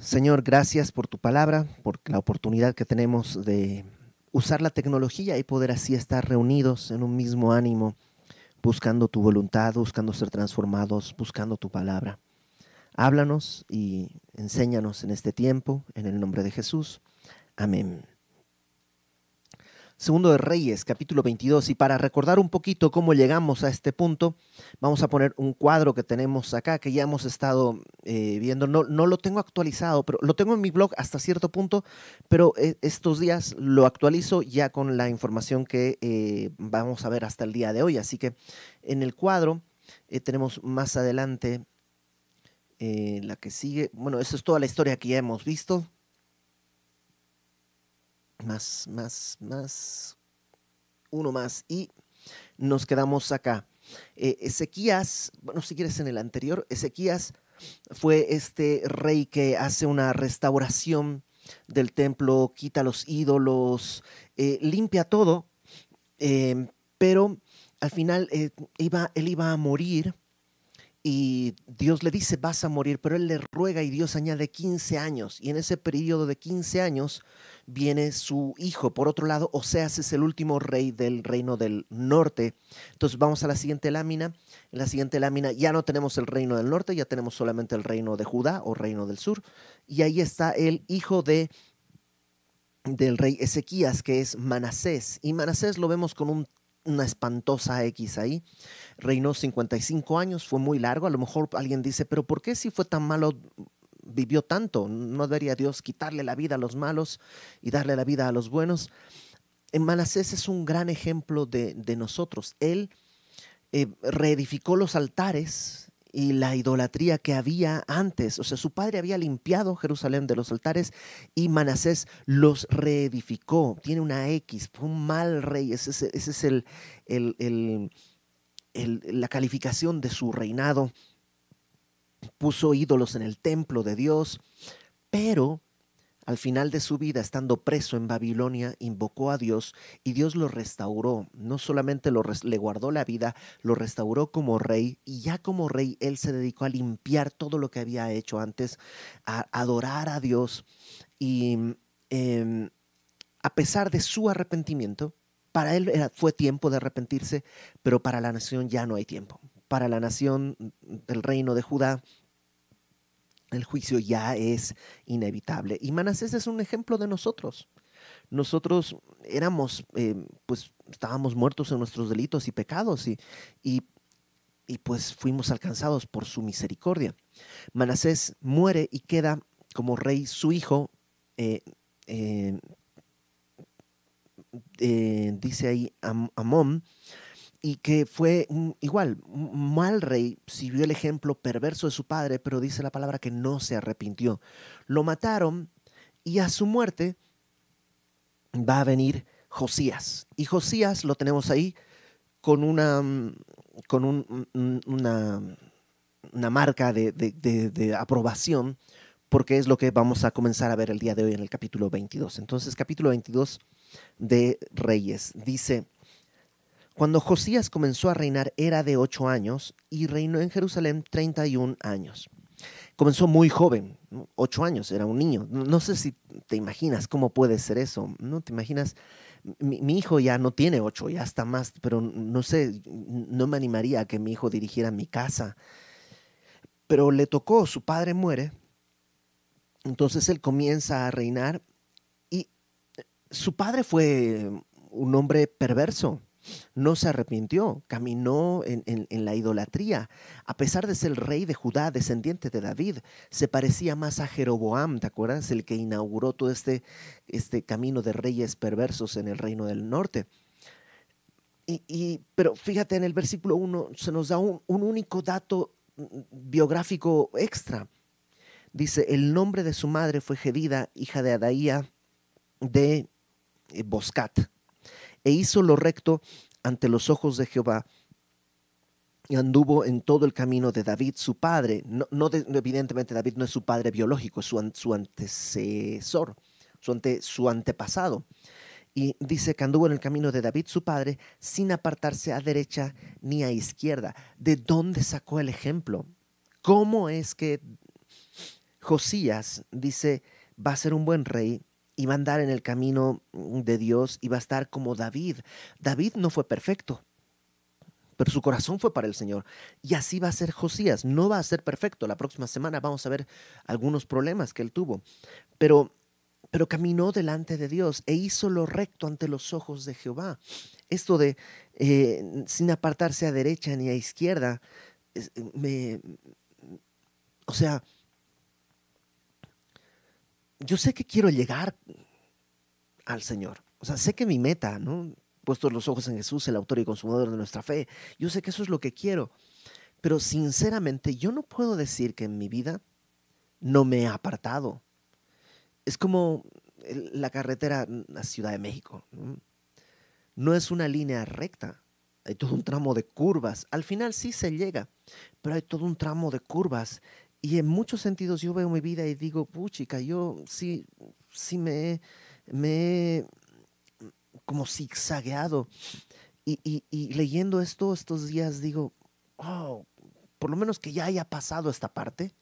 Señor, gracias por tu palabra, por la oportunidad que tenemos de usar la tecnología y poder así estar reunidos en un mismo ánimo, buscando tu voluntad, buscando ser transformados, buscando tu palabra. Háblanos y enséñanos en este tiempo, en el nombre de Jesús. Amén. Segundo de Reyes, capítulo 22. Y para recordar un poquito cómo llegamos a este punto, vamos a poner un cuadro que tenemos acá, que ya hemos estado eh, viendo. No, no lo tengo actualizado, pero lo tengo en mi blog hasta cierto punto, pero eh, estos días lo actualizo ya con la información que eh, vamos a ver hasta el día de hoy. Así que en el cuadro tenemos más adelante la que sigue. Bueno, esa es toda la historia que ya hemos visto más, más, más, uno más y nos quedamos acá. Eh, Ezequías, bueno, si quieres en el anterior, Ezequías fue este rey que hace una restauración del templo, quita los ídolos, eh, limpia todo, eh, pero al final iba, él iba a morir y Dios le dice, vas a morir, pero él le ruega y Dios añade 15 años. Y en ese periodo de 15 años viene su hijo. Por otro lado, Oseas es el último rey del reino del norte. Entonces vamos a la siguiente lámina. En la siguiente lámina ya no tenemos el reino del norte, ya tenemos solamente el reino de Judá o reino del sur. Y ahí está el hijo de del rey Ezequías, que es Manasés. Y Manasés lo vemos con un una espantosa X ahí. Reinó 55 años, fue muy largo. A lo mejor alguien dice, pero ¿por qué si fue tan malo vivió tanto? ¿No debería Dios quitarle la vida a los malos y darle la vida a los buenos? En Manasés es un gran ejemplo de, nosotros. Él eh, reedificó los altares y la idolatría que había antes. O sea, su padre había limpiado Jerusalén de los altares y Manasés los reedificó. Tiene una X, fue un mal rey. Ese es, el, la calificación de su reinado. Puso ídolos en el templo de Dios, pero al final de su vida, estando preso en Babilonia, invocó a Dios y Dios lo restauró. No solamente lo, le guardó la vida, lo restauró como rey y ya como rey él se dedicó a limpiar todo lo que había hecho antes, a adorar a Dios y em, a pesar de su arrepentimiento, para él fue tiempo de arrepentirse, pero para la nación ya no hay tiempo. Para la nación del reino de Judá, el juicio ya es inevitable. Y Manasés es un ejemplo de nosotros. Nosotros éramos, eh, pues estábamos muertos en nuestros delitos y pecados y, y, pues fuimos alcanzados por su misericordia. Manasés muere y queda como rey su hijo, eh, eh, dice ahí Amón, y que fue igual, mal rey, siguió el ejemplo perverso de su padre, pero dice la palabra que no se arrepintió. Lo mataron y a su muerte va a venir Josías. Y Josías lo tenemos ahí con una, con una, una marca de, de aprobación, porque es lo que vamos a comenzar a ver el día de hoy en el capítulo 22. Entonces, capítulo 22 de Reyes dice, cuando Josías comenzó a reinar era de ocho años y reinó en Jerusalén 31 años. Comenzó muy joven, ocho años, era un niño. No sé si te imaginas cómo puede ser eso. No te imaginas, mi, hijo ya no tiene ocho, ya está más, pero no sé, no me animaría a que mi hijo dirigiera mi casa. Pero le tocó, su padre muere, entonces él comienza a reinar y su padre fue un hombre perverso no se arrepintió, caminó en, la idolatría. A pesar de ser rey de Judá, descendiente de David, se parecía más a Jeroboam, ¿te acuerdas? El que inauguró todo este, este camino de reyes perversos en el reino del norte. Y, pero fíjate, en el versículo 1 se nos da un, un único dato mm, biográfico extra. Dice, el nombre de su madre fue Gedida, hija de Adaía de eh, Boscat e hizo lo recto ante los ojos de Jehová y anduvo en todo el camino de David, su padre. No, evidentemente David no es su padre biológico, es su, antecesor, su, su antepasado. Y dice que anduvo en el camino de David, su padre, sin apartarse a derecha ni a izquierda. ¿De dónde sacó el ejemplo? ¿Cómo es que Josías dice, va a ser un buen rey y va a andar en el camino de Dios y va a estar como David. David no fue perfecto, pero su corazón fue para el Señor. Y así va a ser Josías. No va a ser perfecto. La próxima semana vamos a ver algunos problemas que él tuvo. Pero, pero caminó delante de Dios e hizo lo recto ante los ojos de Jehová. Esto de eh, sin apartarse a derecha ni a izquierda, me, o sea, yo sé que quiero llegar al Señor. O sea, sé que mi meta, ¿no? Puestos los ojos en Jesús, el autor y consumador de nuestra fe. Yo sé que eso es lo que quiero. Pero sinceramente, yo no puedo decir que en mi vida no me he apartado. Es como la carretera a Ciudad de México. No es una línea recta. Hay todo un tramo de curvas. Al final sí se llega, pero hay todo un tramo de curvas y en muchos sentidos yo veo mi vida y digo, puchica, yo sí, sí me, me como zigzagueado. Y, y, leyendo esto estos días digo, oh, por lo menos que ya haya pasado esta parte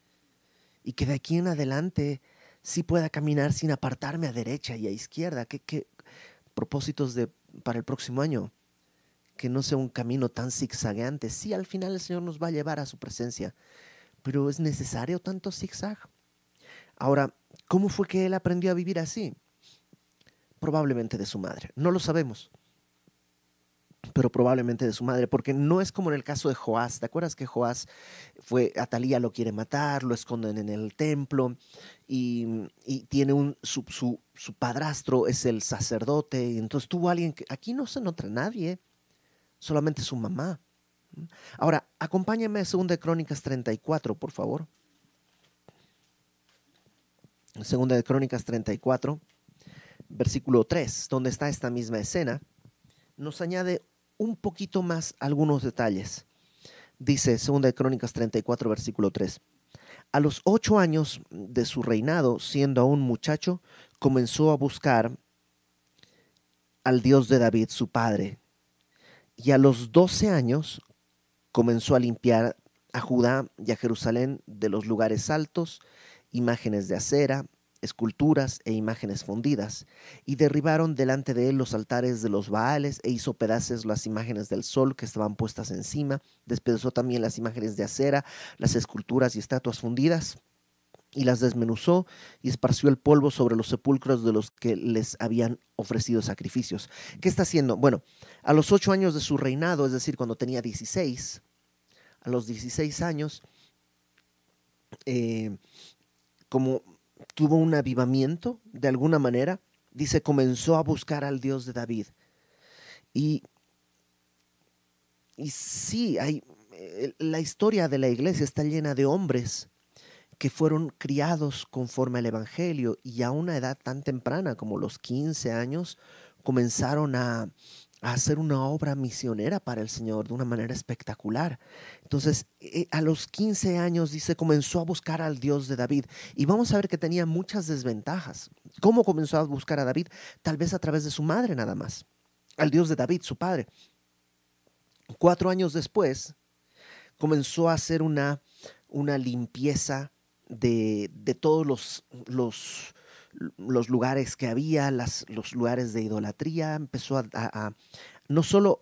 y que de aquí en adelante sí pueda caminar sin apartarme a derecha y a izquierda. ¿Qué, qué propósitos de, para el próximo año? Que no sea un camino tan zigzagueante. Sí, al final el Señor nos va a llevar a su presencia pero ¿es necesario tanto zigzag? Ahora, ¿cómo fue que él aprendió a vivir así? Probablemente de su madre. No lo sabemos. Pero probablemente de su madre, porque no es como en el caso de Joás. ¿Te acuerdas que Joás fue, Atalía lo quiere matar, lo esconden en el templo y, tiene un, su, su, padrastro es el sacerdote, y entonces tuvo alguien que aquí no se nota nadie, solamente su mamá. Ahora, acompáñame a 2 de Crónicas 34, por favor. Segunda de Crónicas 34, versículo 3, donde está esta misma escena, nos añade un poquito más algunos detalles. Dice Segunda de Crónicas 34, versículo 3. A los ocho años de su reinado, siendo aún muchacho, comenzó a buscar al Dios de David, su padre. Y a los doce años comenzó a limpiar a Judá y a Jerusalén de los lugares altos, imágenes de acera, esculturas e imágenes fundidas, y derribaron delante de él los altares de los Baales, e hizo pedazos las imágenes del sol que estaban puestas encima, despedazó también las imágenes de acera, las esculturas y estatuas fundidas, y las desmenuzó y esparció el polvo sobre los sepulcros de los que les habían ofrecido sacrificios. ¿Qué está haciendo? Bueno, a los ocho años de su reinado, es decir, cuando tenía 16, a los 16 años, eh, como tuvo un avivamiento de alguna manera, dice, comenzó a buscar al Dios de David. Y, y sí, hay, eh, la historia de la iglesia está llena de hombres que fueron criados conforme al Evangelio y a una edad tan temprana como los 15 años comenzaron a, hacer una obra misionera para el Señor de una manera espectacular. Entonces, eh, a los 15 años, dice, comenzó a buscar al Dios de David. Y vamos a ver que tenía muchas desventajas. ¿Cómo comenzó a buscar a David? Tal vez a través de su madre nada más. Al Dios de David, su padre. Cuatro años después, comenzó a hacer una, una limpieza de, todos los, los, los, lugares que había, las, los lugares de idolatría, empezó a, no solo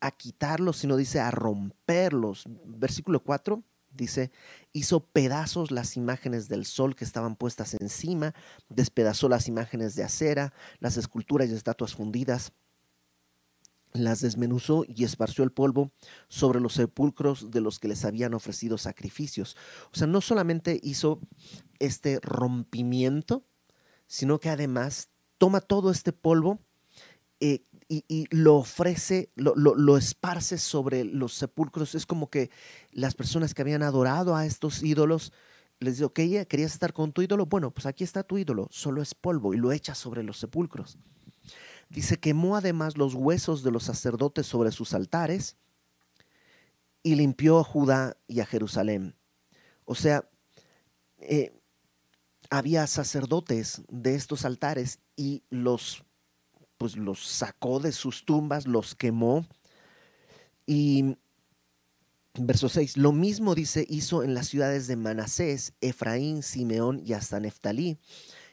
a quitarlos, sino dice a romperlos. Versículo 4 dice, hizo pedazos las imágenes del sol que estaban puestas encima, despedazó las imágenes de acera, las esculturas y estatuas fundidas, las desmenuzó y esparció el polvo sobre los sepulcros de los que les habían ofrecido sacrificios. O sea, no solamente hizo este rompimiento, sino que además toma todo este polvo eh, y, lo ofrece, lo, lo, esparce sobre los sepulcros. Es como que las personas que habían adorado a estos ídolos les digo, ok, ¿querías estar con tu ídolo? Bueno, pues aquí está tu ídolo, solo es polvo y lo echa sobre los sepulcros. Dice, quemó además los huesos de los sacerdotes sobre sus altares y limpió a Judá y a Jerusalén. O sea, eh, había sacerdotes de estos altares y los, pues los sacó de sus tumbas, los quemó y Verso 6. Lo mismo dice hizo en las ciudades de Manasés, Efraín, Simeón y hasta Neftalí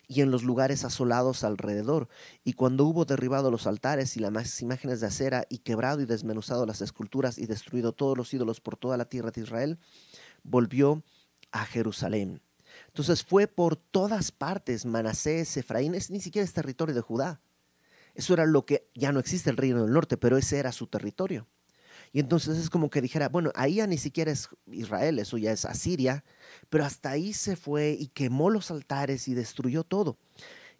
y en los lugares asolados alrededor. Y cuando hubo derribado los altares y las imágenes de acera y quebrado y desmenuzado las esculturas y destruido todos los ídolos por toda la tierra de Israel, volvió a Jerusalén. Entonces fue por todas partes, Manasés, Efraín, es ni siquiera es territorio de Judá. Eso era lo que ya no existe el reino del norte, pero ese era su territorio. Y entonces es como que dijera, bueno, ahí ya ni siquiera es Israel, eso ya es Asiria, pero hasta ahí se fue y quemó los altares y destruyó todo.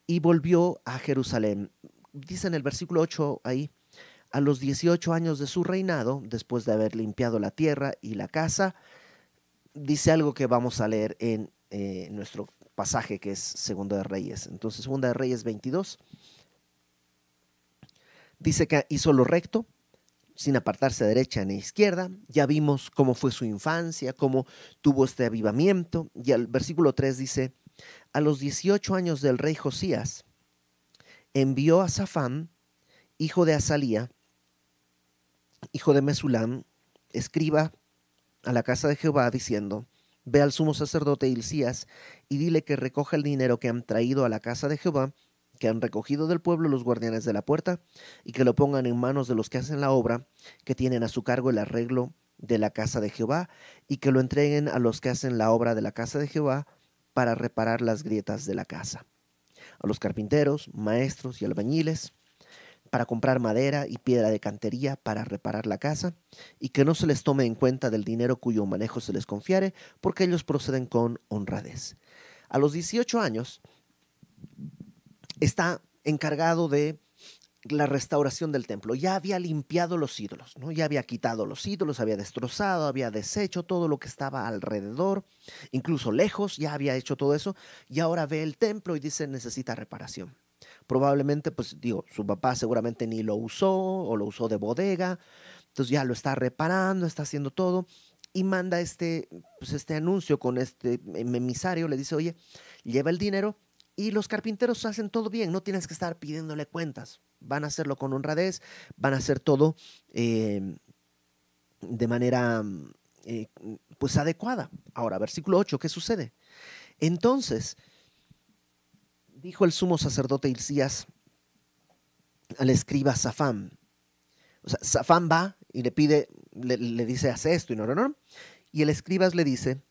Y volvió a Jerusalén. Dice en el versículo 8 ahí, a los 18 años de su reinado, después de haber limpiado la tierra y la casa, dice algo que vamos a leer en eh, nuestro pasaje que es Segunda de Reyes. Entonces, Segunda de Reyes 22. Dice que hizo lo recto, sin apartarse a derecha ni izquierda. Ya vimos cómo fue su infancia, cómo tuvo este avivamiento. Y el versículo 3 dice, a los 18 años del rey Josías, envió a Safán, hijo de Azalía, hijo de Mesulam, escriba a la casa de Jehová, diciendo, Ve al sumo sacerdote Hilcías y dile que recoja el dinero que han traído a la casa de Jehová que han recogido del pueblo los guardianes de la puerta, y que lo pongan en manos de los que hacen la obra, que tienen a su cargo el arreglo de la casa de Jehová, y que lo entreguen a los que hacen la obra de la casa de Jehová para reparar las grietas de la casa, a los carpinteros, maestros y albañiles, para comprar madera y piedra de cantería para reparar la casa, y que no se les tome en cuenta del dinero cuyo manejo se les confiare, porque ellos proceden con honradez. A los 18 años, está encargado de la restauración del templo. Ya había limpiado los ídolos, ¿no? Ya había quitado los ídolos, había destrozado, había deshecho todo lo que estaba alrededor, incluso lejos, ya había hecho todo eso, y ahora ve el templo y dice necesita reparación. Probablemente, pues digo, su papá seguramente ni lo usó o lo usó de bodega, entonces ya lo está reparando, está haciendo todo y manda este, pues este anuncio con este emisario, le dice, oye, lleva el dinero y los carpinteros hacen todo bien, no tienes que estar pidiéndole cuentas. Van a hacerlo con honradez, van a hacer todo eh, de manera eh, pues adecuada. Ahora, versículo 8, ¿qué sucede? Entonces, dijo el sumo sacerdote Hilcías al escriba Safán. O sea, Safán va y le pide, le, dice, haz esto y no, no, no. Y el escriba le dice,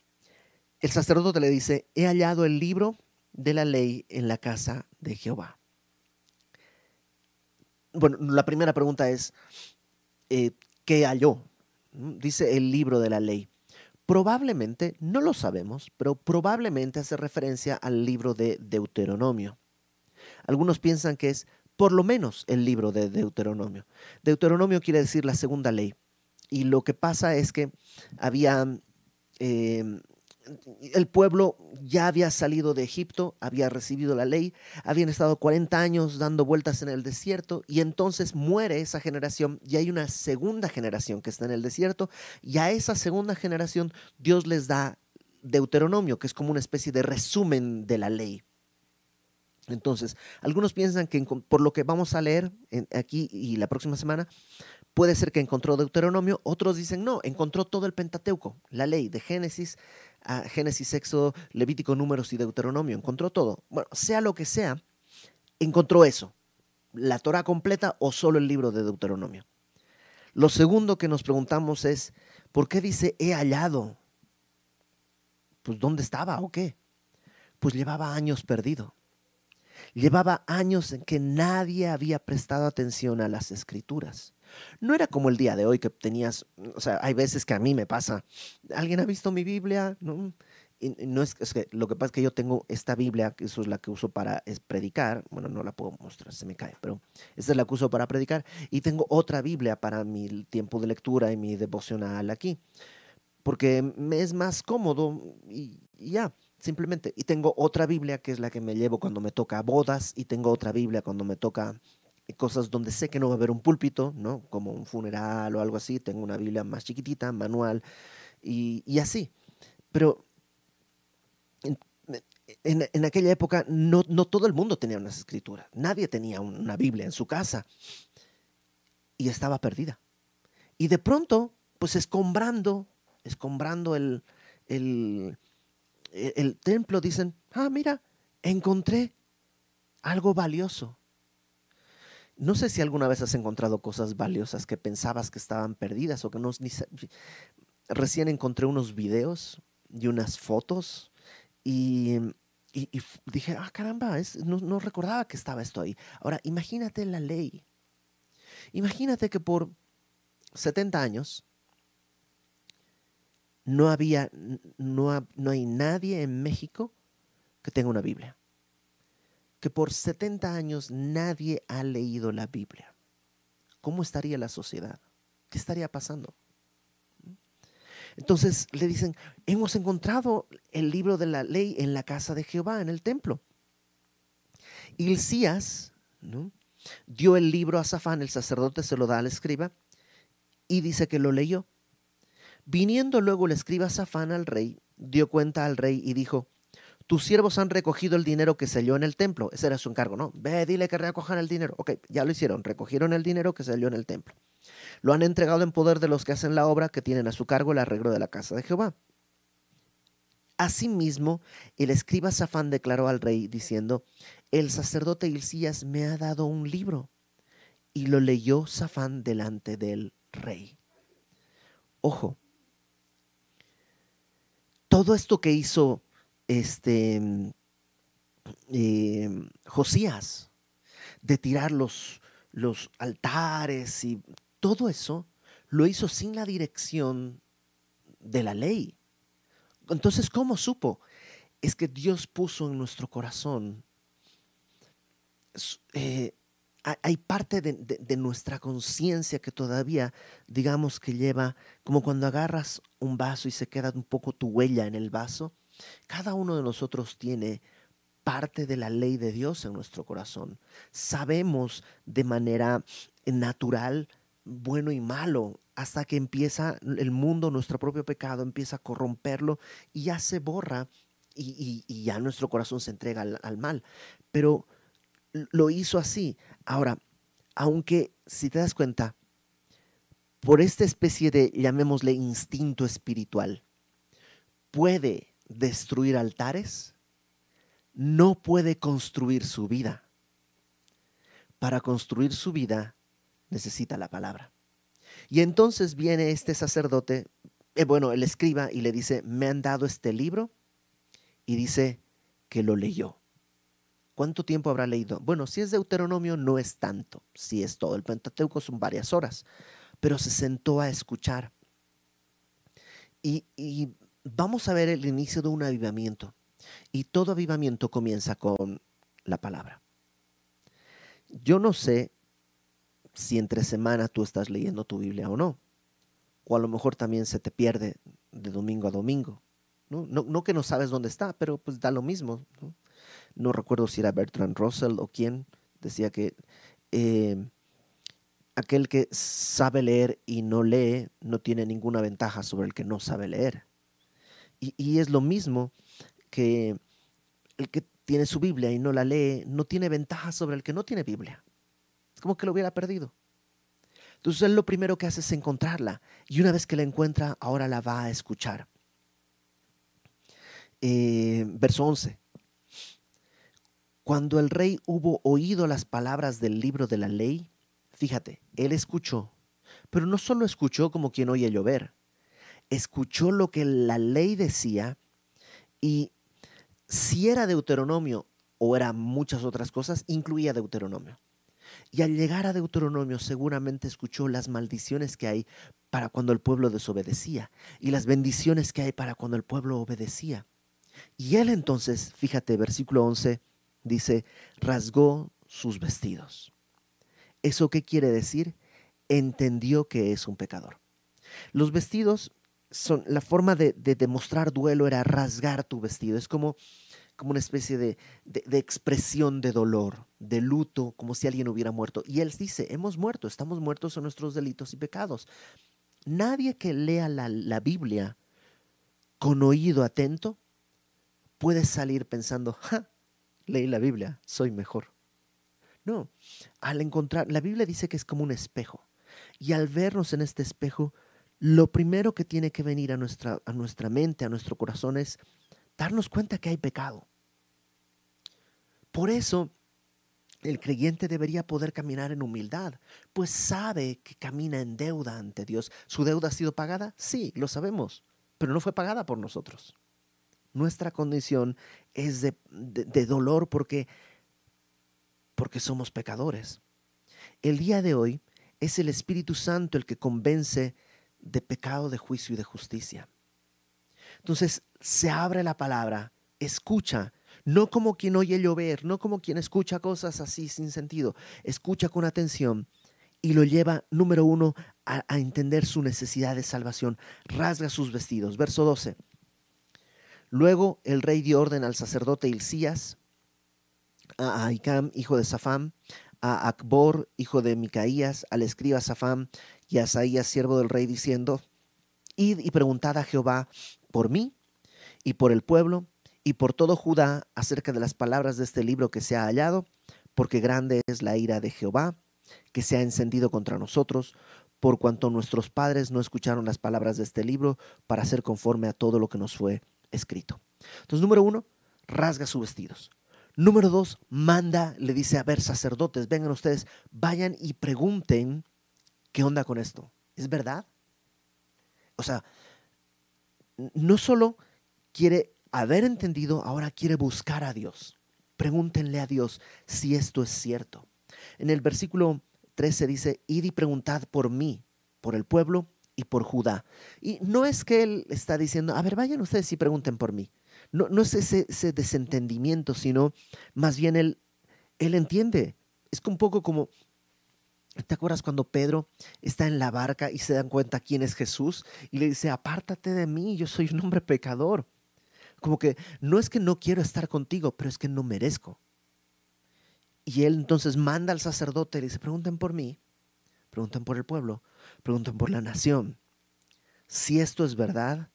el sacerdote le dice, he hallado el libro de la ley en la casa de Jehová. Bueno, la primera pregunta es, eh, ¿qué halló? Dice el libro de la ley. Probablemente, no lo sabemos, pero probablemente hace referencia al libro de Deuteronomio. Algunos piensan que es por lo menos el libro de Deuteronomio. Deuteronomio quiere decir la segunda ley. Y lo que pasa es que había eh, el pueblo ya había salido de Egipto, había recibido la ley, habían estado 40 años dando vueltas en el desierto y entonces muere esa generación y hay una segunda generación que está en el desierto y a esa segunda generación Dios les da Deuteronomio, que es como una especie de resumen de la ley. Entonces, algunos piensan que por lo que vamos a leer aquí y la próxima semana, puede ser que encontró Deuteronomio, otros dicen no, encontró todo el Pentateuco, la ley de Génesis a Génesis, Éxodo, Levítico, Números y Deuteronomio. Encontró todo. Bueno, sea lo que sea, encontró eso. La Torah completa o solo el libro de Deuteronomio. Lo segundo que nos preguntamos es, ¿por qué dice he hallado? Pues ¿dónde estaba o qué? Pues llevaba años perdido. Llevaba años en que nadie había prestado atención a las escrituras. No era como el día de hoy que tenías, o sea, hay veces que a mí me pasa, ¿alguien ha visto mi Biblia? No, no es, que lo que pasa es que yo tengo esta Biblia, que eso es la que uso para predicar, bueno, no la puedo mostrar, se me cae, pero esta es la que uso para predicar, y tengo otra Biblia para mi tiempo de lectura y mi devocional aquí, porque me es más cómodo y ya, simplemente. Y tengo otra Biblia que es la que me llevo cuando me toca bodas y tengo otra Biblia cuando me toca cosas donde sé que no va a haber un púlpito, ¿no? Como un funeral o algo así. Tengo una Biblia más chiquitita, manual y, así. Pero en, aquella época no, no, todo el mundo tenía unas escrituras. Nadie tenía una Biblia en su casa y estaba perdida. Y de pronto, pues escombrando escombrando el, el, el templo, dicen, ah, mira, encontré algo valioso. No sé si alguna vez has encontrado cosas valiosas que pensabas que estaban perdidas o que no... Ni, recién encontré unos videos y unas fotos y, dije, ah, caramba, no, no recordaba que estaba esto ahí. Ahora, imagínate la ley. Imagínate que por 70 años no había, no, no hay nadie en México que tenga una Biblia. Que por 70 años nadie ha leído la Biblia. ¿Cómo estaría la sociedad? ¿Qué estaría pasando? Entonces le dicen, hemos encontrado el libro de la ley en la casa de Jehová, en el templo. Hilcías ¿no? dio el libro a Safán, el sacerdote se lo da al escriba, y dice que lo leyó. Viniendo luego el escriba Safán al rey, dio cuenta al rey y dijo, tus siervos han recogido el dinero que se halló en el templo. Ese era su encargo, ¿no? Ve, dile que recojan el dinero. Ok, ya lo hicieron, recogieron el dinero que se halló en el templo. Lo han entregado en poder de los que hacen la obra, que tienen a su cargo el arreglo de la casa de Jehová. Asimismo, el escriba Safán declaró al rey, diciendo, el sacerdote Hilcías me ha dado un libro. Y lo leyó Safán delante del rey. Ojo, todo esto que hizo este, eh, Josías, de tirar los, los altares y todo eso, lo hizo sin la dirección de la ley. Entonces, ¿cómo supo? Es que Dios puso en nuestro corazón eh, hay parte de, nuestra conciencia que todavía, digamos que lleva, como cuando agarras un vaso y se queda un poco tu huella en el vaso, cada uno de nosotros tiene parte de la ley de Dios en nuestro corazón. Sabemos de manera natural bueno y malo hasta que empieza el mundo, nuestro propio pecado, empieza a corromperlo y ya se borra y, ya nuestro corazón se entrega al mal. Pero lo hizo así. Ahora, aunque si te das cuenta, por esta especie de, llamémosle, instinto espiritual, puede destruir altares, no puede construir su vida. Para construir su vida necesita la palabra. Y entonces viene este sacerdote, eh, bueno, el escriba, y le dice, me han dado este libro, y dice que lo leyó. ¿Cuánto tiempo habrá leído? Bueno, si es Deuteronomio no es tanto, si es todo el Pentateuco son varias horas, pero se sentó a escuchar. Y, y vamos a ver el inicio de un avivamiento. Y todo avivamiento comienza con la palabra. Yo no sé si entre semana tú estás leyendo tu Biblia o no. O a lo mejor también se te pierde de domingo a domingo. No, no, que no sabes dónde está, pero pues da lo mismo. ¿no? no recuerdo si era Bertrand Russell o quién, decía que eh, aquel que sabe leer y no lee no tiene ninguna ventaja sobre el que no sabe leer. Y, es lo mismo que el que tiene su Biblia y no la lee no tiene ventaja sobre el que no tiene Biblia. Es como que lo hubiera perdido. Entonces él lo primero que hace es encontrarla y una vez que la encuentra, ahora la va a escuchar. Eh, verso 11. Cuando el rey hubo oído las palabras del libro de la ley, fíjate, él escuchó, pero no solo escuchó como quien oye llover, escuchó lo que la ley decía y si era Deuteronomio o era muchas otras cosas, incluía Deuteronomio. Y al llegar a Deuteronomio seguramente escuchó las maldiciones que hay para cuando el pueblo desobedecía y las bendiciones que hay para cuando el pueblo obedecía. Y él entonces, fíjate, versículo 11, dice, rasgó sus vestidos. ¿Eso qué quiere decir? Entendió que es un pecador. Los vestidos son, la forma de, demostrar duelo era rasgar tu vestido. Es como, como una especie de, expresión de dolor, de luto, como si alguien hubiera muerto. Y él dice, hemos muerto, estamos muertos en nuestros delitos y pecados. Nadie que lea la, la Biblia con oído atento puede salir pensando, ja, leí la Biblia, soy mejor. No, al encontrar, la Biblia dice que es como un espejo. Y al vernos en este espejo, lo primero que tiene que venir a nuestra, a nuestra mente, a nuestro corazón es darnos cuenta que hay pecado. Por eso el creyente debería poder caminar en humildad, pues sabe que camina en deuda ante Dios. ¿Su deuda ha sido pagada? Sí, lo sabemos, pero no fue pagada por nosotros. Nuestra condición es de, dolor porque, porque somos pecadores. El día de hoy es el Espíritu Santo el que convence de pecado, de juicio y de justicia. Entonces se abre la palabra, escucha, no como quien oye llover, no como quien escucha cosas así sin sentido, escucha con atención y lo lleva, número uno, a, entender su necesidad de salvación. Rasga sus vestidos. Verso 12. Luego el rey dio orden al sacerdote Hilcías, a Aicam, hijo de Safam, a Acbor, hijo de Micaías, al escriba Safam y Asaías, siervo del rey, diciendo, Id y preguntad a Jehová por mí y por el pueblo y por todo Judá acerca de las palabras de este libro que se ha hallado, porque grande es la ira de Jehová, que se ha encendido contra nosotros, por cuanto nuestros padres no escucharon las palabras de este libro para hacer conforme a todo lo que nos fue escrito. Entonces, número uno, rasga sus vestidos. Número dos, manda, le dice a ver, sacerdotes, vengan ustedes, vayan y pregunten qué onda con esto. ¿Es verdad? O sea, no solo quiere haber entendido, ahora quiere buscar a Dios. Pregúntenle a Dios si esto es cierto. En el versículo 13 dice, id y preguntad por mí, por el pueblo y por Judá. Y no es que él está diciendo, a ver, vayan ustedes y pregunten por mí. No, no es ese, desentendimiento, sino más bien él, él entiende. Es un poco como, ¿te acuerdas cuando Pedro está en la barca y se dan cuenta quién es Jesús? Y le dice, apártate de mí, yo soy un hombre pecador. Como que no es que no quiero estar contigo, pero es que no merezco. Y él entonces manda al sacerdote y le dice, pregunten por mí, pregunten por el pueblo, pregunten por la nación. Si esto es verdad,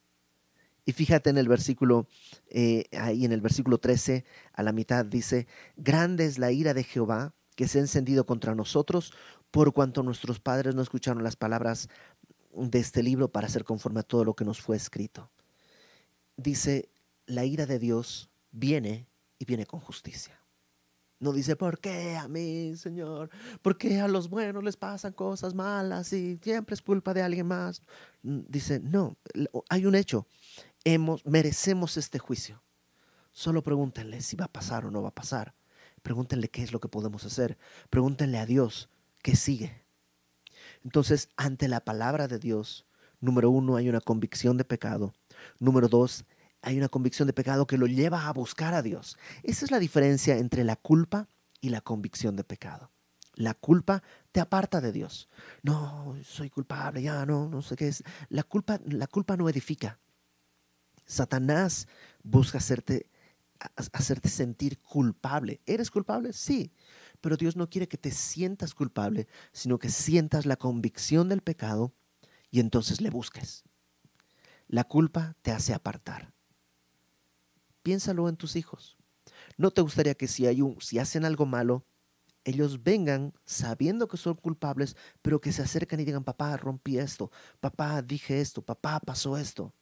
y fíjate en el versículo, eh, ahí en el versículo 13, a la mitad dice, grande es la ira de Jehová que se ha encendido contra nosotros, por cuanto nuestros padres no escucharon las palabras de este libro para hacer conforme a todo lo que nos fue escrito. Dice, la ira de Dios viene y viene con justicia. No dice, ¿por qué a mí, Señor? ¿Por qué a los buenos les pasan cosas malas y siempre es culpa de alguien más? Dice, no, hay un hecho. Hemos, merecemos este juicio. Solo pregúntenle si va a pasar o no va a pasar. Pregúntenle qué es lo que podemos hacer. Pregúntenle a Dios qué sigue. Entonces, ante la palabra de Dios, número uno, hay una convicción de pecado. Número dos, hay una convicción de pecado que lo lleva a buscar a Dios. Esa es la diferencia entre la culpa y la convicción de pecado. La culpa te aparta de Dios. No, soy culpable, ya no, no sé qué es. La culpa, la culpa no edifica. Satanás busca hacerte, hacerte sentir culpable. ¿Eres culpable? Sí. Pero Dios no quiere que te sientas culpable, sino que sientas la convicción del pecado y entonces le busques. La culpa te hace apartar piénsalo en tus hijos. ¿No te gustaría que si, hay un, si hacen algo malo, ellos vengan sabiendo que son culpables, pero que se acercan y digan, papá, rompí esto, papá, dije esto, papá, pasó esto?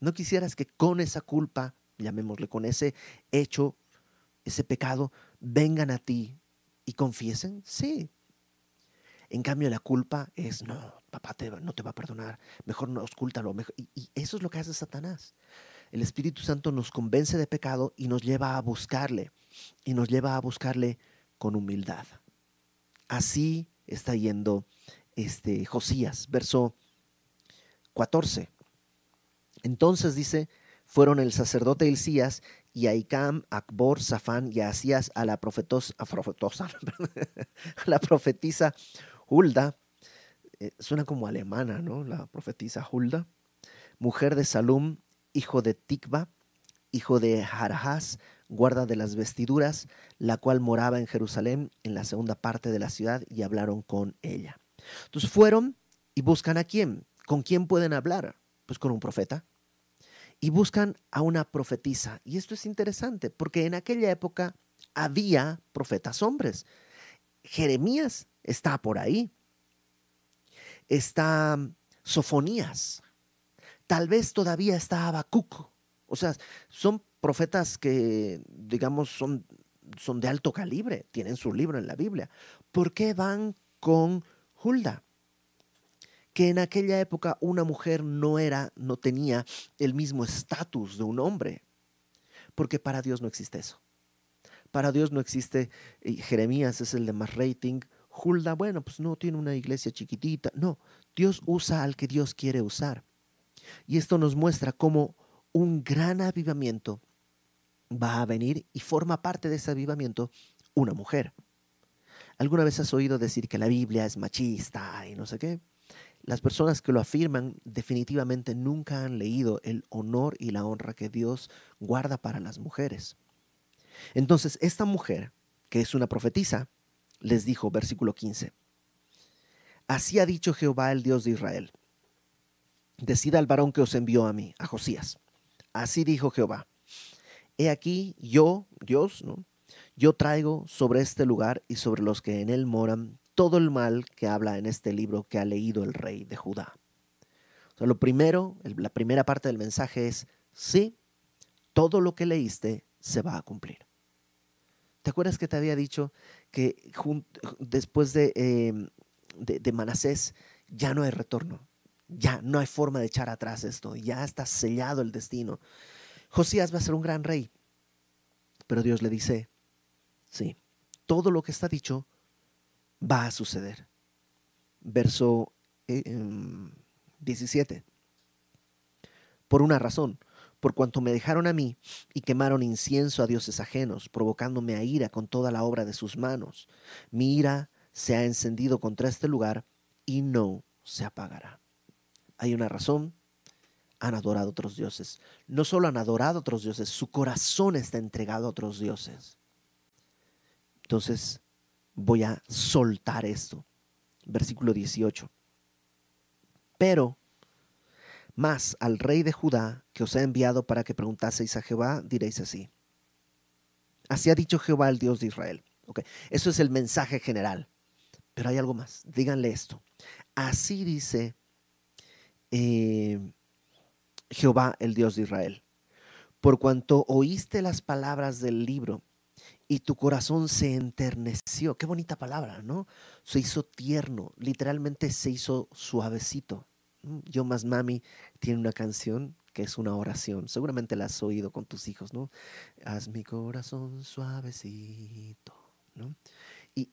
¿No quisieras que con esa culpa, llamémosle, con ese hecho, ese pecado, vengan a ti y confiesen? Sí. En cambio, la culpa es, no, papá no te va a perdonar, mejor no, oscúltalo. y, y eso es lo que hace Satanás el Espíritu Santo nos convence de pecado y nos lleva a buscarle, y nos lleva a buscarle con humildad. Así está yendo este Josías, verso 14. Entonces dice, fueron el sacerdote Elías y Aicam, Akbor, Safán y Asías a la profetosa, a la profetisa Hulda, eh, suena como alemana, ¿no? La profetisa Hulda, mujer de Salum, hijo de Tikba, hijo de Jarahaz, guarda de las vestiduras, la cual moraba en Jerusalén, en la segunda parte de la ciudad, y hablaron con ella. Entonces fueron y buscan a quién. ¿Con quién pueden hablar? Pues con un profeta. Y buscan a una profetisa. Y esto es interesante, porque en aquella época había profetas hombres. Jeremías está por ahí. Está Sofonías. Tal vez todavía está Habacuc. O sea, son profetas que, digamos, son, son de alto calibre, tienen su libro en la Biblia. ¿Por qué van con Hulda? Que en aquella época una mujer no era, no tenía el mismo estatus de un hombre. Porque para Dios no existe eso. Para Dios no existe, Jeremías es el de más rating, Hulda, bueno, pues no tiene una iglesia chiquitita. No, Dios usa al que Dios quiere usar. Y esto nos muestra cómo un gran avivamiento va a venir y forma parte de ese avivamiento una mujer. ¿Alguna vez has oído decir que la Biblia es machista y no sé qué? Las personas que lo afirman definitivamente nunca han leído el honor y la honra que Dios guarda para las mujeres. Entonces, esta mujer, que es una profetisa, les dijo, versículo 15, Así ha dicho Jehová el Dios de Israel. Decida al varón que os envió a mí, a Josías. Así dijo Jehová. He aquí yo, Dios, ¿no? Yo traigo sobre este lugar y sobre los que en él moran todo el mal que habla en este libro que ha leído el rey de Judá. Lo primero, la primera parte del mensaje es, sí, todo lo que leíste se va a cumplir. ¿Te acuerdas que te había dicho que después em, de, de, Manasés ya no hay retorno? Ya no hay forma de echar atrás esto, ya está sellado el destino. Josías va a ser un gran rey, pero Dios le dice, sí, todo lo que está dicho va a suceder. Verso 17. Eh, em, Por una razón, por cuanto me dejaron a mí y quemaron incienso a dioses ajenos, provocándome a ira con toda la obra de sus manos. Mi ira se ha encendido contra este lugar y no se apagará. Hay una razón, han adorado a otros dioses. No solo han adorado a otros dioses, su corazón está entregado a otros dioses. Entonces, voy a soltar esto. Versículo 18. Pero más al rey de Judá que os ha enviado para que preguntaseis a Jehová, diréis así. Así ha dicho Jehová, el Dios de Israel. Okay. Eso es el mensaje general. Pero hay algo más. Díganle esto. Así dice eh, Jehová, el Dios de Israel. Por cuanto oíste las palabras del libro y tu corazón se enterneció. Qué bonita palabra, ¿no? Se hizo tierno, literalmente se hizo suavecito. Mm, yo más mami tiene una canción que es una oración. Seguramente la has oído con tus hijos, ¿no? Haz mi corazón suavecito, ¿no? Y,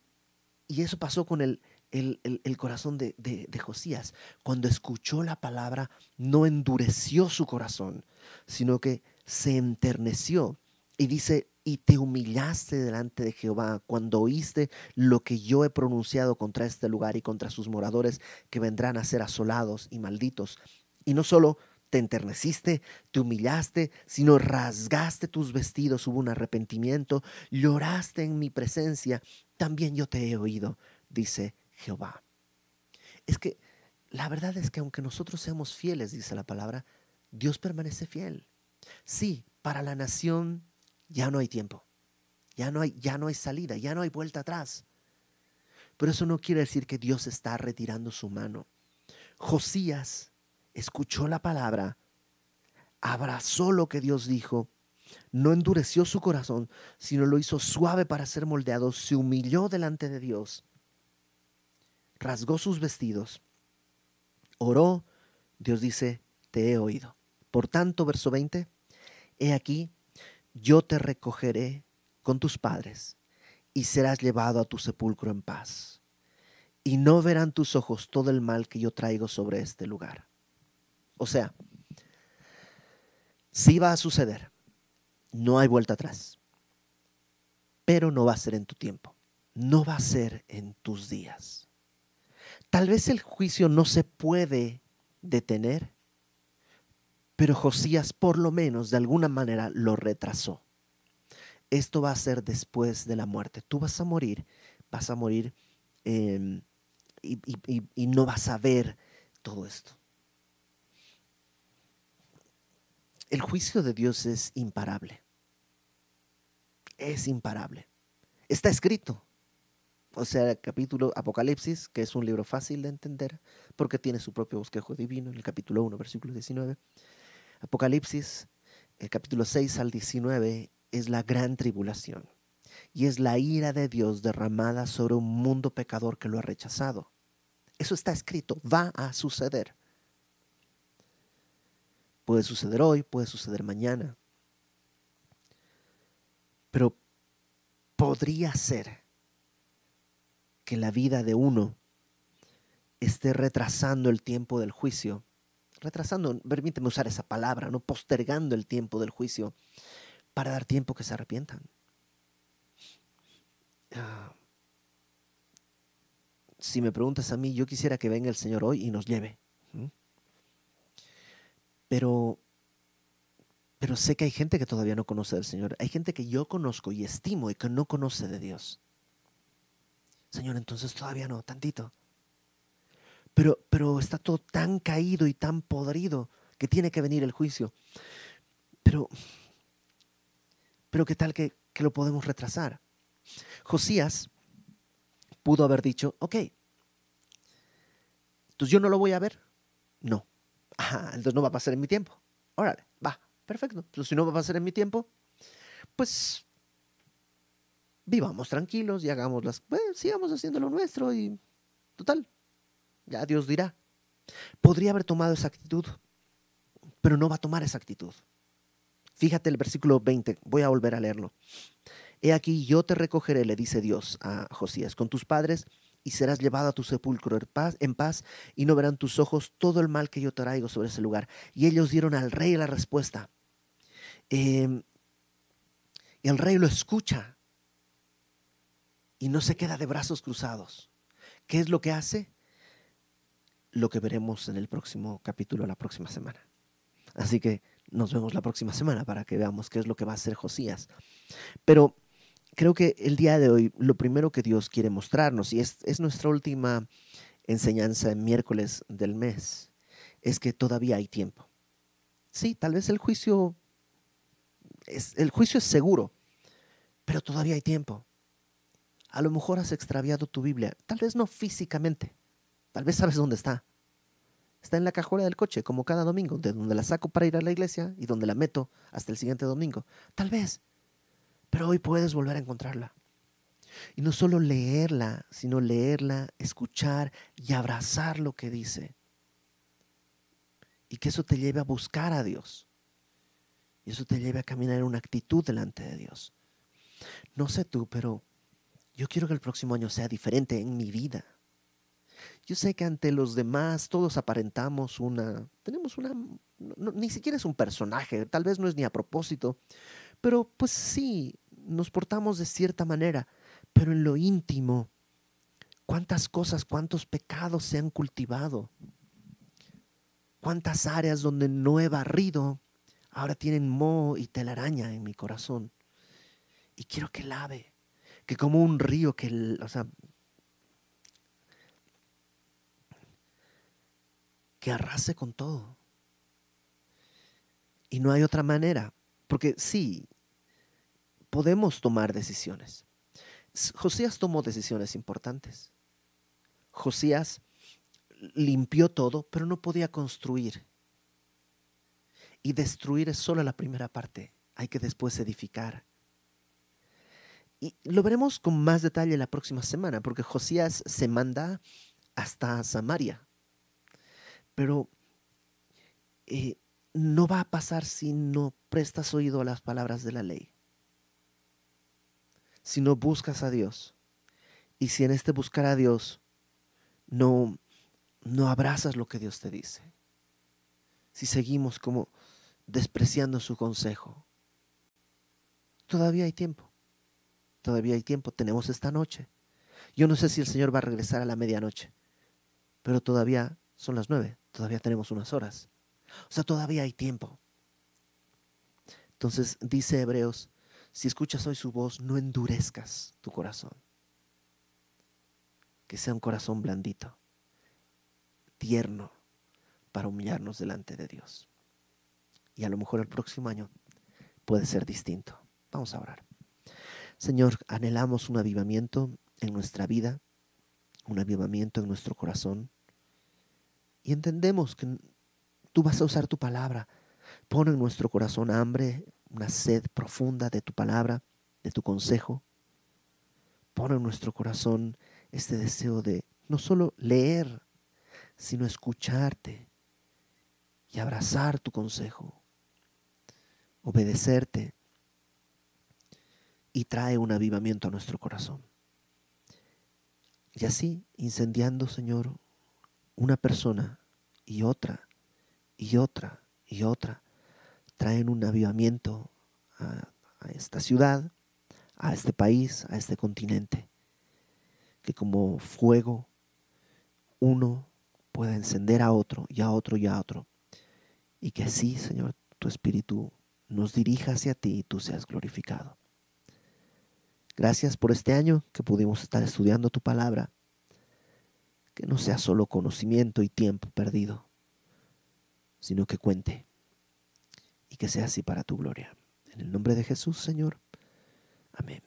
y eso pasó con el, el, el, corazón de, de, de, Josías. Cuando escuchó la palabra, no endureció su corazón, sino que se enterneció. Y dice, y te humillaste delante de Jehová cuando oíste lo que yo he pronunciado contra este lugar y contra sus moradores que vendrán a ser asolados y malditos. Y no solo te enterneciste, te humillaste, sino rasgaste tus vestidos, hubo un arrepentimiento, lloraste en mi presencia, también yo te he oído, dice Jehová. Es que la verdad es que aunque nosotros seamos fieles, dice la palabra, Dios permanece fiel. Sí, para la nación ya no hay tiempo, ya no hay, ya no hay salida, ya no hay vuelta atrás. Pero eso no quiere decir que Dios está retirando su mano. Josías escuchó la palabra, abrazó lo que Dios dijo, no endureció su corazón, sino lo hizo suave para ser moldeado, se humilló delante de Dios, rasgó sus vestidos, oró, Dios dice, te he oído. Por tanto, verso 20, he aquí, yo te recogeré con tus padres y serás llevado a tu sepulcro en paz. Y no verán tus ojos todo el mal que yo traigo sobre este lugar. O sea, sí va a suceder, no hay vuelta atrás, pero no va a ser en tu tiempo, no va a ser en tus días. Tal vez el juicio no se puede detener, pero Josías por lo menos de alguna manera lo retrasó. Esto va a ser después de la muerte. Tú vas a morir, vas a morir em, y, no vas a ver todo esto. El juicio de Dios es imparable. Es imparable. Está escrito. O sea, el capítulo Apocalipsis, que es un libro fácil de entender, porque tiene su propio bosquejo divino, en el capítulo 1, versículo 19. Apocalipsis, el capítulo 6 al 19, es la gran tribulación y es la ira de Dios derramada sobre un mundo pecador que lo ha rechazado. Eso está escrito, va a suceder. Puede suceder hoy, puede suceder mañana. Pero podría ser que la vida de uno esté retrasando el tiempo del juicio. Retrasando, permíteme usar esa palabra, no postergando el tiempo del juicio para dar tiempo que se arrepientan. Ah, si me preguntas a mí, yo quisiera que venga el Señor hoy y nos lleve. Pero, pero sé que hay gente que todavía no conoce del Señor. Hay gente que yo conozco y estimo y que no conoce de Dios. Señor, entonces todavía no, tantito. Pero, pero está todo tan caído y tan podrido que tiene que venir el juicio. Pero, pero ¿qué tal que, que lo podemos retrasar? Josías pudo haber dicho, ok, entonces yo no lo voy a ver. No. Entonces no va a pasar en mi tiempo. Órale, va, perfecto. Entonces si no va a pasar en mi tiempo, pues vivamos tranquilos y hagamos las, pues, sigamos haciendo lo nuestro y total, ya Dios dirá. Podría haber tomado esa actitud, pero no va a tomar esa actitud. Fíjate el versículo 20, voy a volver a leerlo. He aquí yo te recogeré, le dice Dios a Josías, con tus padres y serás llevado a tu sepulcro en paz, y no verán tus ojos todo el mal que yo traigo sobre ese lugar. Y ellos dieron al rey la respuesta. Em, y el rey lo escucha y no se queda de brazos cruzados. ¿Qué es lo que hace? Lo que veremos en el próximo capítulo, la próxima semana. Así que nos vemos la próxima semana para que veamos qué es lo que va a hacer Josías. Pero creo que el día de hoy lo primero que Dios quiere mostrarnos, y es, nuestra última enseñanza en miércoles del mes, es que todavía hay tiempo. Sí, tal vez el juicio es, el juicio es seguro, pero todavía hay tiempo. A lo mejor has extraviado tu Biblia, tal vez no físicamente, tal vez sabes dónde está. Está en la cajuela del coche, como cada domingo, de donde la saco para ir a la iglesia y donde la meto hasta el siguiente domingo. Tal vez, pero hoy puedes volver a encontrarla. Y no solo leerla, sino leerla, escuchar y abrazar lo que dice. Y que eso te lleve a buscar a Dios. Y eso te lleve a caminar en una actitud delante de Dios. No sé tú, pero yo quiero que el próximo año sea diferente en mi vida. Yo sé que ante los demás todos aparentamos una, tenemos una, ni siquiera es un personaje, tal vez no es ni a propósito, pero pues sí, nos portamos de cierta manera, pero en lo íntimo, cuántas cosas, cuántos pecados se han cultivado, cuántas áreas donde no he barrido, ahora tienen moho y telaraña en mi corazón. Y quiero que lave, que como un río que, o sea, que arrase con todo. Y no hay otra manera, porque sí, podemos tomar decisiones. Josías tomó decisiones importantes. Josías limpió todo, pero no podía construir. Y destruir es solo la primera parte. Hay que después edificar. Y lo veremos con más detalle la próxima semana, porque Josías se manda hasta Samaria. Pero eh, no va a pasar si no prestas oído a las palabras de la ley si no buscas a Dios. Y si en este buscar a Dios no, no abrazas lo que Dios te dice. Si seguimos como despreciando su consejo. Todavía hay tiempo. Todavía hay tiempo. Tenemos esta noche. Yo no sé si el Señor va a regresar a la medianoche, pero todavía son las nueve. Todavía tenemos unas horas. O sea, todavía hay tiempo. Entonces dice Hebreos si escuchas hoy su voz, no endurezcas tu corazón. Que sea un corazón blandito, tierno, para humillarnos delante de Dios. Y a lo mejor el próximo año puede ser distinto. Vamos a orar. Señor, anhelamos un avivamiento, en nuestra vida, un avivamiento en nuestro corazón. Y entendemos que tú vas a usar tu palabra. Pon en nuestro corazón hambre, una sed profunda de tu palabra, de tu consejo. Pon en nuestro corazón este deseo de no solo leer, sino escucharte y abrazar tu consejo, obedecerte y trae un avivamiento a nuestro corazón. Y así, incendiando, Señor, una persona y otra y otra y otra, traen un avivamiento a, esta ciudad, a este país, a este continente, que como fuego uno pueda encender a otro y a otro y a otro, y que así, Señor, tu Espíritu nos dirija hacia ti y tú seas glorificado. Gracias por este año que pudimos estar estudiando tu palabra. Que no sea solo conocimiento y tiempo perdido, sino que cuente y que sea así para tu gloria. En el nombre de Jesús, Señor. Amén.